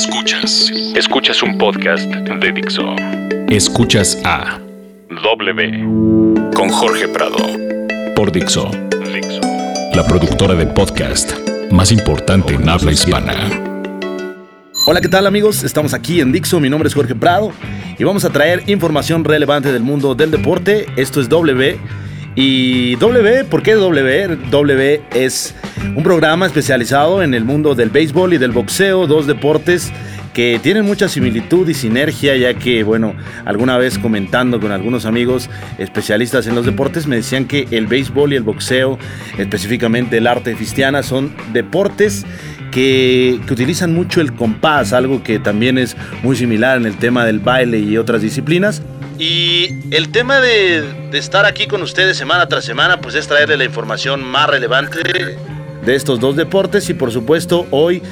Escuchas. Escuchas un podcast de Dixo. Escuchas a W con Jorge Prado por Dixo. Dixo. La productora de podcast más importante en habla hispana. Hola, ¿qué tal amigos? Estamos aquí en Dixo, mi nombre es Jorge Prado y vamos a traer información relevante del mundo del deporte. Esto es W y W, ¿por qué W? W es un programa especializado en el mundo del béisbol y del boxeo, dos deportes que tienen mucha similitud y sinergia, ya que, bueno, alguna vez comentando con algunos amigos especialistas en los deportes, me decían que el béisbol y el boxeo, específicamente el arte cristiana, son deportes que, que, utilizan mucho el compás, algo que también es muy similar en el tema del baile y otras disciplinas. Y el tema de, de, estar aquí con ustedes semana tras semana, pues es traerle la información más relevante de estos dos deportes. Y por supuesto hoy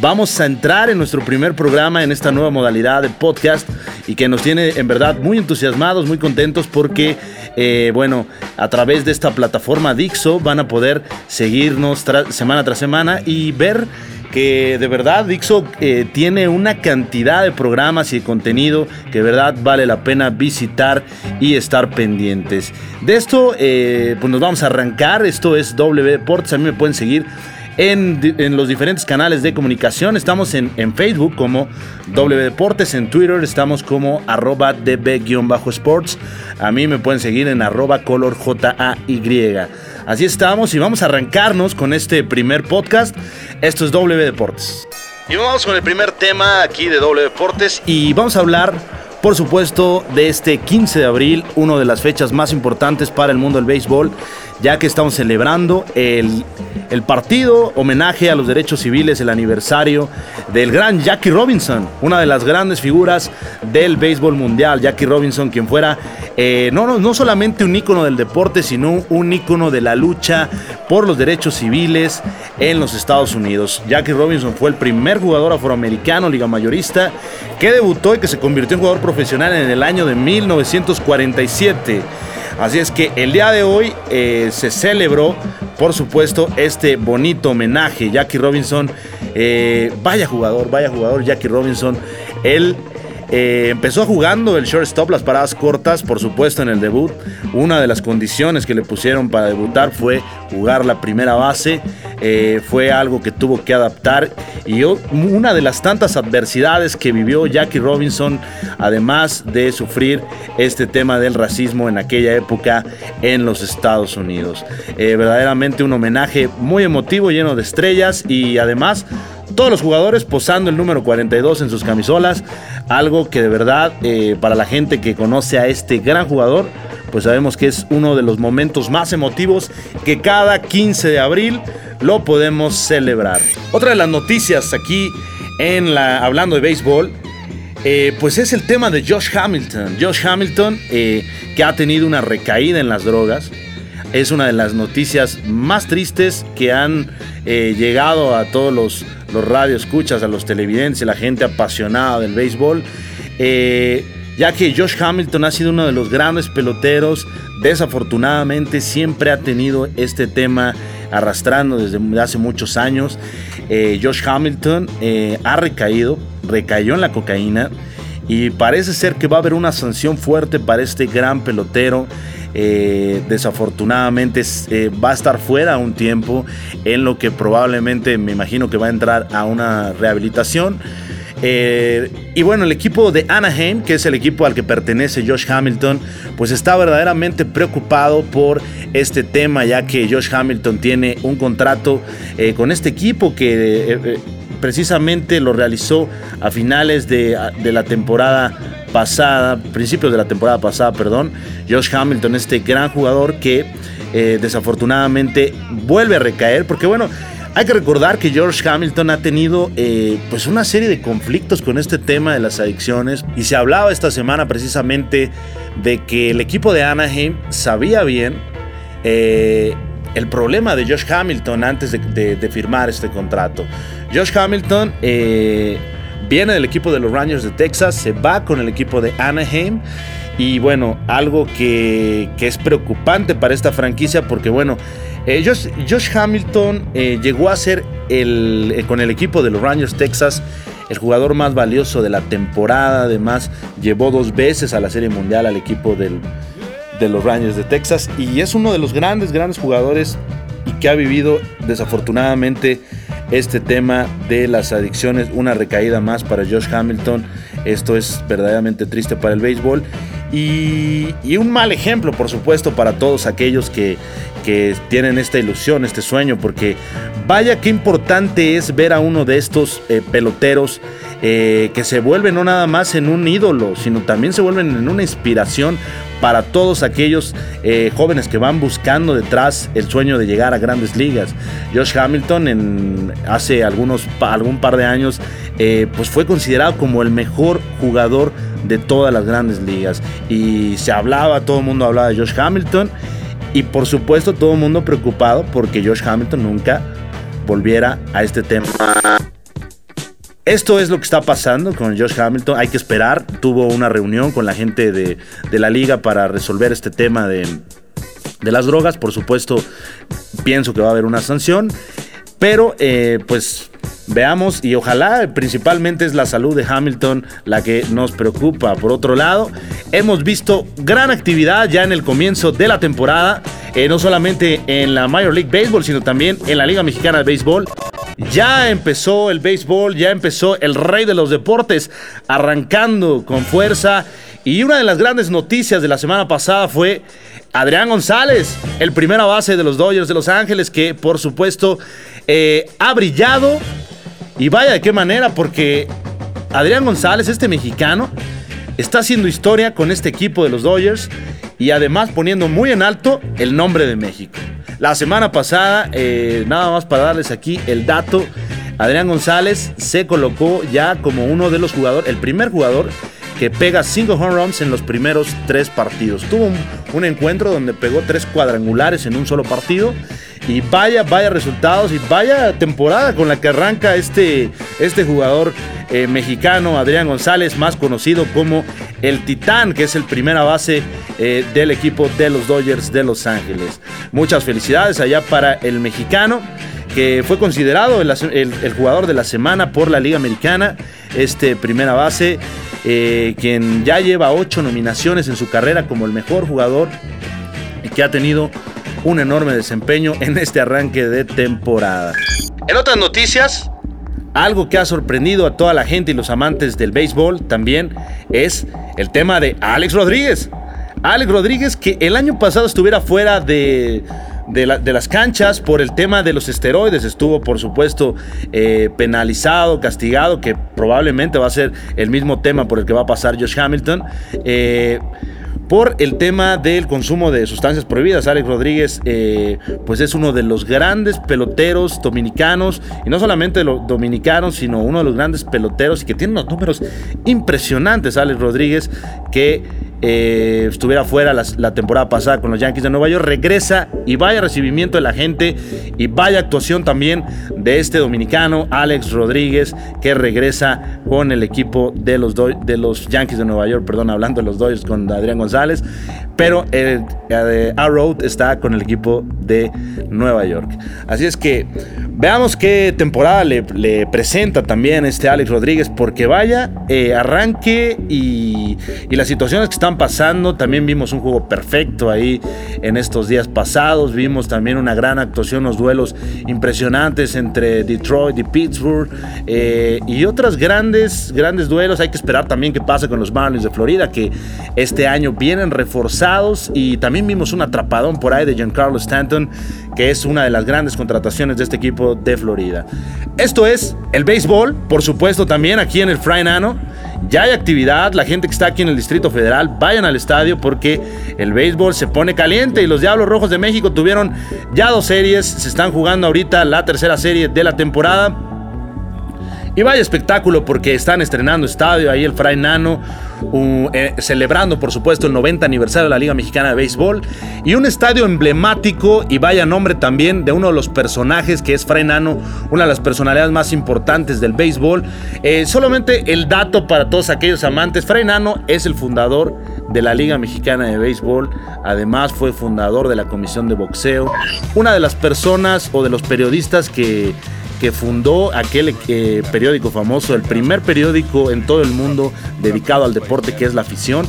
vamos a entrar en nuestro primer programa en esta nueva modalidad de podcast y que nos tiene en verdad muy entusiasmados, muy contentos porque, eh, bueno, a través de esta plataforma Dixo van a poder seguirnos semana tras semana y ver que de verdad Dixo eh, tiene una cantidad de programas y de contenido que de verdad vale la pena visitar y estar pendientes. De esto, eh, pues nos vamos a arrancar. Esto es W Deportes. A mí me pueden seguir en, los diferentes canales de comunicación. Estamos en, en Facebook como W Deportes, en Twitter estamos como arroba db-sports. A mí me pueden seguir en arroba color J-A-Y. Así estamos y vamos a arrancarnos con este primer podcast. Esto es W Deportes. Y vamos con el primer tema aquí de W Deportes y vamos a hablar por supuesto, de este 15 de abril, una de las fechas más importantes para el mundo del béisbol, ya que estamos celebrando el, el, partido, homenaje a los derechos civiles, el aniversario del gran Jackie Robinson, una de las grandes figuras del béisbol mundial. Jackie Robinson, quien fuera eh, no, no, no solamente un ícono del deporte, sino un ícono de la lucha por los derechos civiles en los Estados Unidos. Jackie Robinson fue el primer jugador afroamericano, liga mayorista, que debutó y que se convirtió en jugador profesional en el año de 1947. Así es que el día de hoy eh, se celebró, por supuesto, este bonito homenaje. Jackie Robinson, eh, vaya jugador, vaya jugador, Jackie Robinson. Él eh, empezó jugando el shortstop, las paradas cortas, por supuesto, en el debut. Una de las condiciones que le pusieron para debutar fue jugar la primera base. Eh, fue algo que tuvo que adaptar. Y una de las tantas adversidades que vivió Jackie Robinson, además de sufrir este tema del racismo en aquella época en los Estados Unidos. Eh, verdaderamente un homenaje muy emotivo, lleno de estrellas y además todos los jugadores posando el número 42 en sus camisolas, algo que de verdad eh, para la gente que conoce a este gran jugador, pues sabemos que es uno de los momentos más emotivos que cada 15 de abril lo podemos celebrar. Otra de las noticias aquí en la hablando de béisbol, eh, pues es el tema de Josh Hamilton. Josh Hamilton eh, que ha tenido una recaída en las drogas. Es una de las noticias más tristes que han llegado a todos los los radioescuchas, a los televidentes, a la gente apasionada del béisbol. Eh, ya que Josh Hamilton ha sido uno de los grandes peloteros, desafortunadamente siempre ha tenido este tema arrastrando desde hace muchos años. Eh, Josh Hamilton eh, ha recaído, recayó en la cocaína y parece ser que va a haber una sanción fuerte para este gran pelotero. Eh, desafortunadamente eh, va a estar fuera un tiempo en lo que probablemente me imagino que va a entrar a una rehabilitación. Eh, y bueno, el equipo de Anaheim, que es el equipo al que pertenece Josh Hamilton, pues está verdaderamente preocupado por este tema, ya que Josh Hamilton tiene un contrato con este equipo que precisamente lo realizó a finales de, la temporada pasada, principios de la temporada pasada, perdón, Josh Hamilton, este gran jugador que eh, desafortunadamente vuelve a recaer, porque bueno, hay que recordar que George Hamilton ha tenido eh, pues una serie de conflictos con este tema de las adicciones y se hablaba esta semana precisamente de que el equipo de Anaheim sabía bien eh, el problema de Josh Hamilton antes de, firmar este contrato. Josh Hamilton viene del equipo de los Rangers de Texas, se va con el equipo de Anaheim. Y bueno, algo que, es preocupante para esta franquicia porque bueno, eh, Josh, Hamilton eh, llegó a ser el, eh, con el equipo de los Rangers Texas el jugador más valioso de la temporada, además llevó dos veces a la Serie Mundial al equipo del, de los Rangers de Texas y es uno de los grandes, grandes jugadores y que ha vivido desafortunadamente este tema de las adicciones, una recaída más para Josh Hamilton. Esto es verdaderamente triste para el béisbol. Y, un mal ejemplo, por supuesto, para todos aquellos que, tienen esta ilusión, este sueño, porque vaya qué importante es ver a uno de estos eh, peloteros eh, que se vuelven no nada más en un ídolo, sino también se vuelven en una inspiración para todos aquellos eh, jóvenes que van buscando detrás el sueño de llegar a grandes ligas. Josh Hamilton en, hace algunos, algún par de años eh, pues fue considerado como el mejor jugador de todas las grandes ligas y se hablaba, todo el mundo hablaba de Josh Hamilton y por supuesto todo el mundo preocupado porque Josh Hamilton nunca volviera a este tema. Esto es lo que está pasando con Josh Hamilton. Hay que esperar. Tuvo una reunión con la gente de, la liga para resolver este tema de, las drogas. Por supuesto, pienso que va a haber una sanción. Pero, eh, pues, veamos y ojalá principalmente es la salud de Hamilton la que nos preocupa. Por otro lado, hemos visto gran actividad ya en el comienzo de la temporada, eh, no solamente en la Major League Baseball, sino también en la Liga Mexicana de Béisbol. Ya empezó el béisbol, ya empezó el rey de los deportes, arrancando con fuerza. Y una de las grandes noticias de la semana pasada fue Adrián González, el primera base de los Dodgers de Los Ángeles, que por supuesto eh, ha brillado. Y vaya de qué manera, porque Adrián González, este mexicano, está haciendo historia con este equipo de los Dodgers y además poniendo muy en alto el nombre de México. La semana pasada, eh, nada más para darles aquí el dato, Adrián González se colocó ya como uno de los jugadores, el primer jugador que pega cinco home runs en los primeros tres partidos. Tuvo un, encuentro donde pegó tres cuadrangulares en un solo partido. Y vaya, vaya resultados y vaya temporada con la que arranca este, este jugador eh, mexicano, Adrián González, más conocido como el Titán, que es el primera base eh, del equipo de los Dodgers de Los Ángeles. Muchas felicidades allá para el mexicano, que fue considerado el, jugador de la semana por la Liga Americana, este primera base, eh, quien ya lleva ocho nominaciones en su carrera como el mejor jugador y que ha tenido un enorme desempeño en este arranque de temporada. En otras noticias, algo que ha sorprendido a toda la gente y los amantes del béisbol también es el tema de Alex Rodríguez. Alex Rodríguez que el año pasado estuviera fuera de, las canchas por el tema de los esteroides. Estuvo, por supuesto, eh, penalizado, castigado, que probablemente va a ser el mismo tema por el que va a pasar Josh Hamilton. Eh, por el tema del consumo de sustancias prohibidas. Alex Rodríguez, eh, pues es uno de los grandes peloteros dominicanos, y no solamente los dominicanos, sino uno de los grandes peloteros y que tiene unos números impresionantes, Alex Rodríguez, que eh, estuviera fuera la, temporada pasada con los Yankees de Nueva York, regresa y vaya recibimiento de la gente y vaya actuación también de este dominicano, Alex Rodríguez, que regresa con el equipo de los, de los Yankees de Nueva York, perdón, hablando de los Dodgers con Adrián González, pero el, el A-Road está con el equipo de Nueva York. Así es que veamos qué temporada le, presenta también este Alex Rodríguez, porque vaya, eh, arranque y, y las situaciones que están pasando. También vimos un juego perfecto ahí en estos días pasados. Vimos también una gran actuación, unos duelos impresionantes entre Detroit y Pittsburgh eh, y otros grandes, grandes duelos. Hay que esperar también qué pasa con los Marlins de Florida, que este año vienen reforzados. Y también vimos un atrapadón por ahí de Giancarlo Stanton, que es una de las grandes contrataciones de este equipo de Florida. Esto es el béisbol, por supuesto, también aquí en el Fry Nano. Ya hay actividad, la gente que está aquí en el Distrito Federal, vayan al estadio porque el béisbol se pone caliente y los Diablos Rojos de México tuvieron ya dos series, se están jugando ahorita la tercera serie de la temporada. Y vaya espectáculo porque están estrenando estadio ahí el Fray Nano, eh, celebrando por supuesto el 90 aniversario de la Liga Mexicana de Béisbol. Y un estadio emblemático y vaya nombre también de uno de los personajes que es Fray Nano, una de las personalidades más importantes del béisbol. Eh, solamente el dato para todos aquellos amantes, Fray Nano es el fundador de la Liga Mexicana de Béisbol, además fue fundador de la Comisión de Boxeo, una de las personas o de los periodistas que que fundó aquel eh, periódico famoso, el primer periódico en todo el mundo dedicado al deporte que es la afición.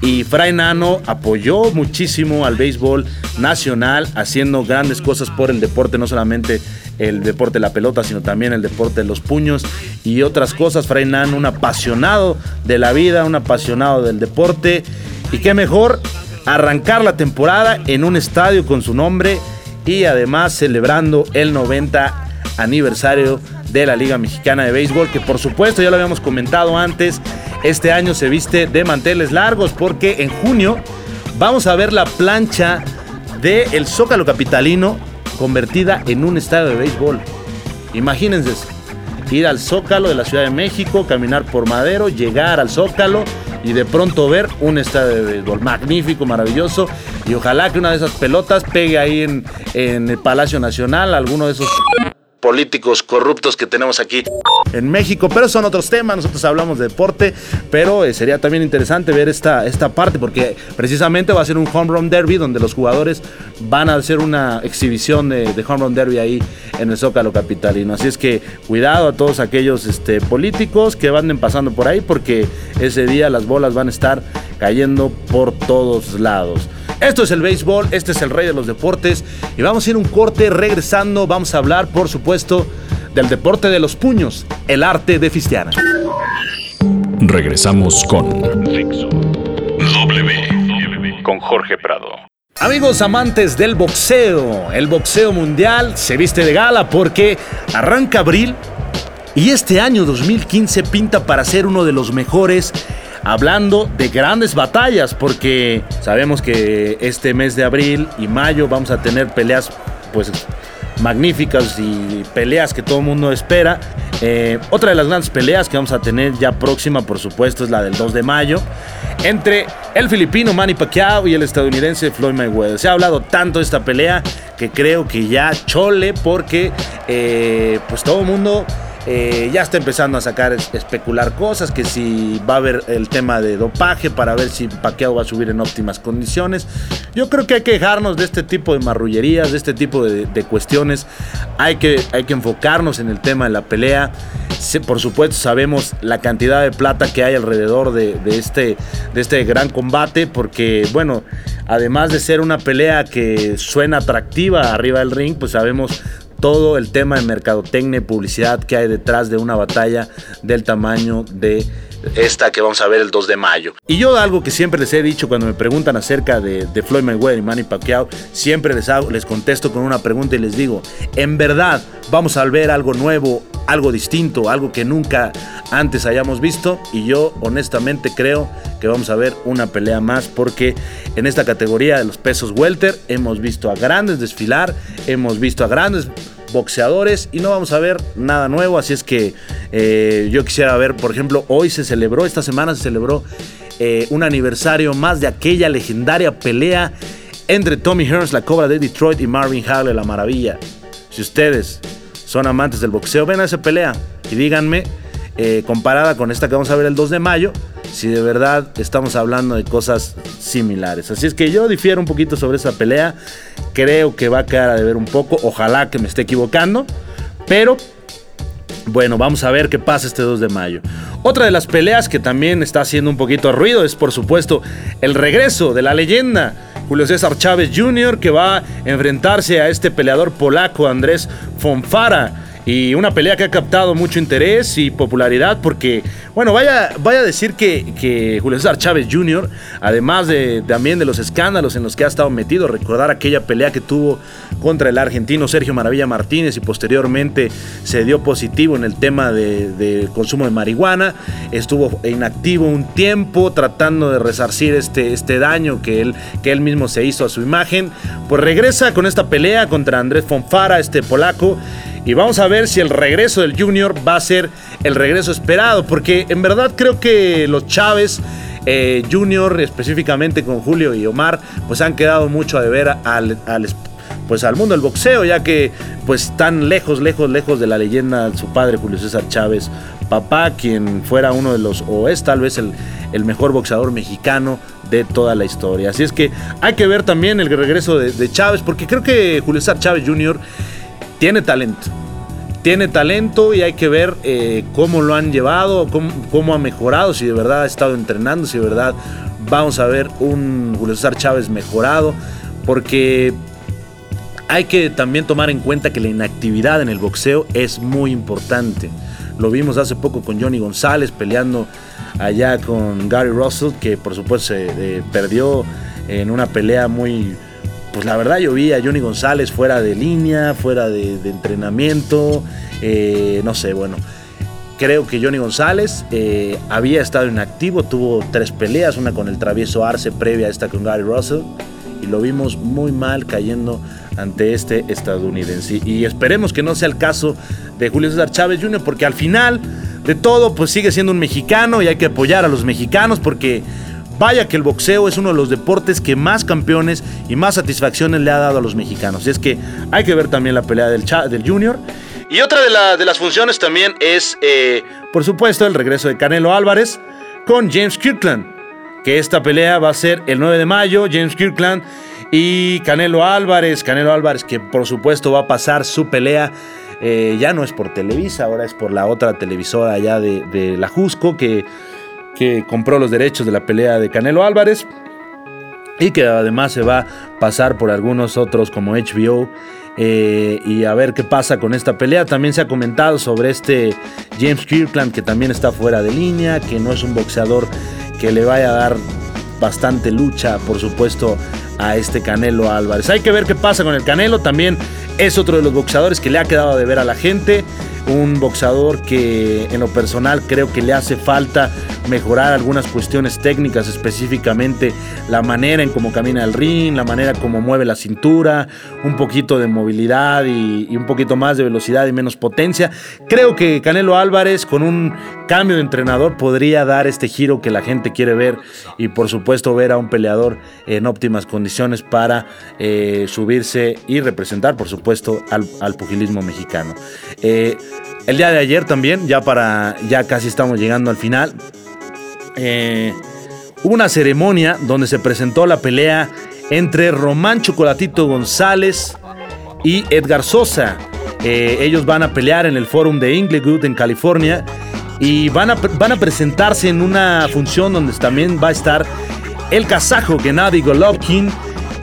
Y Fray Nano apoyó muchísimo al béisbol nacional, haciendo grandes cosas por el deporte, no solamente el deporte de la pelota, sino también el deporte de los puños y otras cosas. Fray Nano, un apasionado de la vida, un apasionado del deporte. Y qué mejor arrancar la temporada en un estadio con su nombre y además celebrando el 90 aniversario de la Liga Mexicana de Béisbol, que por supuesto ya lo habíamos comentado antes, este año se viste de manteles largos porque en junio vamos a ver la plancha del el Zócalo Capitalino convertida en un estadio de béisbol. Imagínense ir al Zócalo de la Ciudad de México, caminar por Madero, llegar al Zócalo y de pronto ver un estadio de béisbol magnífico, maravilloso. Y ojalá que una de esas pelotas pegue ahí en, en el Palacio Nacional, alguno de esos políticos corruptos que tenemos aquí en México, pero son otros temas, nosotros hablamos de deporte, pero eh, sería también interesante ver esta, esta parte porque precisamente va a ser un home run derby donde los jugadores van a hacer una exhibición de, home run derby ahí en el Zócalo Capitalino, así es que cuidado a todos aquellos este, políticos que van pasando por ahí porque ese día las bolas van a estar cayendo por todos lados. Esto es el béisbol, este es el rey de los deportes y vamos a ir un corte regresando, vamos a hablar por supuesto del deporte de los puños, el arte de Fistiana. Regresamos con W con Jorge Prado. Amigos amantes del boxeo, el boxeo mundial se viste de gala porque arranca abril y este año 2015 pinta para ser uno de los mejores hablando de grandes batallas, porque sabemos que este mes de abril y mayo vamos a tener peleas pues magníficas y peleas que todo el mundo espera. Eh, otra de las grandes peleas que vamos a tener ya próxima, por supuesto, es la del 2 de mayo entre el filipino Manny Pacquiao y el estadounidense Floyd Mayweather. Se ha hablado tanto de esta pelea que creo que ya chole porque eh, pues todo el mundo eh, ya está empezando a sacar, especular cosas, que si va a haber el tema de dopaje para ver si Pacquiao va a subir en óptimas condiciones. Yo creo que hay que dejarnos de este tipo de marrullerías, de este tipo de, cuestiones. Hay que, hay que enfocarnos en el tema de la pelea. Por supuesto sabemos la cantidad de plata que hay alrededor de, este, de este gran combate, porque bueno, además de ser una pelea que suena atractiva arriba del ring, pues sabemos todo el tema de mercadotecnia y publicidad que hay detrás de una batalla del tamaño de esta que vamos a ver el 2 de mayo. Y yo algo que siempre les he dicho cuando me preguntan acerca de, Floyd Mayweather y Manny Pacquiao, siempre les, hago, les contesto con una pregunta y les digo, ¿en verdad vamos a ver algo nuevo, algo distinto, algo que nunca antes hayamos visto? Y yo honestamente creo que vamos a ver una pelea más porque en esta categoría de los pesos welter hemos visto a grandes desfilar, hemos visto a grandes boxeadores y no vamos a ver nada nuevo. Así es que eh, yo quisiera ver, por ejemplo, hoy se celebró, esta semana se celebró eh, un aniversario más de aquella legendaria pelea entre Tommy Hearns, la cobra de Detroit, y Marvin Howell, la maravilla. Si ustedes son amantes del boxeo, ven a esa pelea y díganme, eh, comparada con esta que vamos a ver el 2 de mayo, si de verdad estamos hablando de cosas similares. Así es que yo difiero un poquito sobre esa pelea. Creo que va a quedar a deber un poco. Ojalá que me esté equivocando. Pero bueno, vamos a ver qué pasa este 2 de mayo. Otra de las peleas que también está haciendo un poquito ruido es, por supuesto, el regreso de la leyenda Julio César Chávez Jr., que va a enfrentarse a este peleador polaco Andrés Fonfara. Y una pelea que ha captado mucho interés y popularidad porque, bueno, vaya, vaya a decir que, Julio César Chávez Jr., además de, también de los escándalos en los que ha estado metido, recordar aquella pelea que tuvo contra el argentino Sergio Maravilla Martínez y posteriormente se dio positivo en el tema de, consumo de marihuana, estuvo inactivo un tiempo tratando de resarcir este, este daño que él, que él mismo se hizo a su imagen, pues regresa con esta pelea contra Andrés Fonfara, este polaco, y vamos a ver si el regreso del Junior va a ser el regreso esperado, porque en verdad creo que los Chávez eh, Junior, específicamente con Julio y Omar, pues han quedado mucho a deber al, pues al mundo del boxeo, ya que pues están lejos, lejos, lejos de la leyenda su padre Julio César Chávez, papá, quien fuera uno de los, o es tal vez el, el mejor boxeador mexicano de toda la historia. Así es que hay que ver también el regreso de, de Chávez, porque creo que Julio César Chávez Jr tiene talento. tiene talento y hay que ver eh, cómo lo han llevado, cómo, ha mejorado, si de verdad ha estado entrenando, si de verdad vamos a ver un Julio César Chávez mejorado, porque hay que también tomar en cuenta que la inactividad en el boxeo es muy importante. Lo vimos hace poco con Johnny González peleando allá con Gary Russell, que por supuesto se eh, perdió en una pelea muy pues la verdad yo vi a Johnny González fuera de línea, fuera de, entrenamiento, eh, no sé, bueno. Creo que Johnny González eh, había estado inactivo, tuvo tres peleas, una con el travieso Arce previa a esta con Gary Russell, y lo vimos muy mal cayendo ante este estadounidense. Y esperemos que no sea el caso de Julio César Chávez Jr., porque al final de todo, pues sigue siendo un mexicano y hay que apoyar a los mexicanos porque Vaya que el boxeo es uno de los deportes que más campeones y más satisfacciones le ha dado a los mexicanos. Y es que hay que ver también la pelea del, del Junior. Y otra de, las funciones también es, eh, por supuesto, el regreso de Canelo Álvarez con James Kirkland. Que esta pelea va a ser el 9 de mayo. James Kirkland y Canelo Álvarez. Canelo Álvarez que por supuesto va a pasar su pelea. Eh, ya no es por Televisa, ahora es por la otra televisora allá de, de la Jusco que que compró los derechos de la pelea de Canelo Álvarez y que además se va a pasar por algunos otros como HBO eh, y a ver qué pasa con esta pelea. También se ha comentado sobre este James Kirkland que también está fuera de línea, que no es un boxeador que le vaya a dar bastante lucha, por supuesto, a este Canelo Álvarez. Hay que ver qué pasa con el Canelo. También es otro de los boxeadores que le ha quedado de ver a la gente un boxeador que en lo personal creo que le hace falta mejorar algunas cuestiones técnicas, específicamente la manera en cómo camina el ring, la manera como mueve la cintura, un poquito de movilidad y, un poquito más de velocidad y menos potencia. Creo que Canelo Álvarez con un cambio de entrenador podría dar este giro que la gente quiere ver y por supuesto ver a un peleador en óptimas condiciones para eh, subirse y representar por supuesto al, pugilismo mexicano. Eh, el día de ayer también, ya para, ya casi estamos llegando al final, eh, una ceremonia donde se presentó la pelea entre Román Chocolatito González y Edgar Sosa. Ellos van a pelear en el Forum de Inglewood en California y van a, van a presentarse en una función donde también va a estar el kazajo Gennady Golovkin,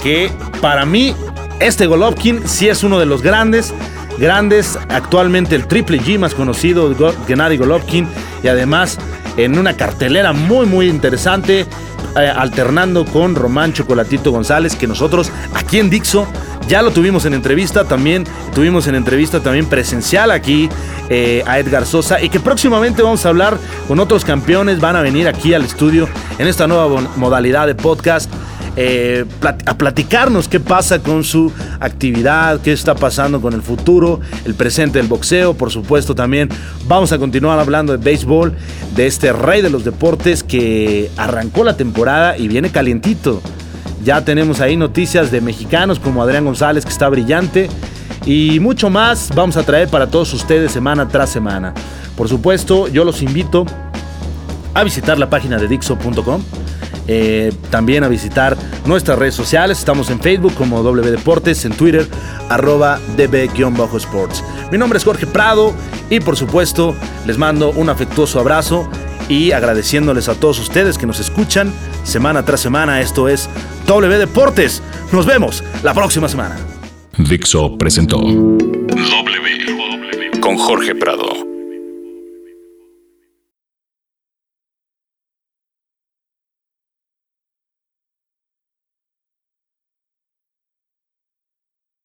que para mí este Golovkin sí es uno de los grandes grandes. Actualmente el Triple G más conocido, Gennady Golovkin. Y además en una cartelera muy, muy interesante. Eh, alternando con Román Chocolatito González, que nosotros aquí en Dixo ya lo tuvimos en entrevista, también tuvimos en entrevista también presencial aquí eh, a Edgar Sosa y que próximamente vamos a hablar con otros campeones, van a venir aquí al estudio en esta nueva modalidad de podcast. Eh, a platicarnos qué pasa con su actividad, qué está pasando con el futuro, el presente del boxeo, por supuesto también vamos a continuar hablando de béisbol, de este rey de los deportes que arrancó la temporada y viene calientito. Ya tenemos ahí noticias de mexicanos como Adrián González que está brillante y mucho más vamos a traer para todos ustedes semana tras semana. Por supuesto, yo los invito a visitar la página de Dixo.com eh, también a visitar nuestras redes sociales. Estamos en Facebook como W Deportes, en Twitter arroba db-sports. Mi nombre es Jorge Prado y por supuesto les mando un afectuoso abrazo y agradeciéndoles a todos ustedes que nos escuchan semana tras semana. Esto es W Deportes. Nos vemos la próxima semana. Dixo presentó W con Jorge Prado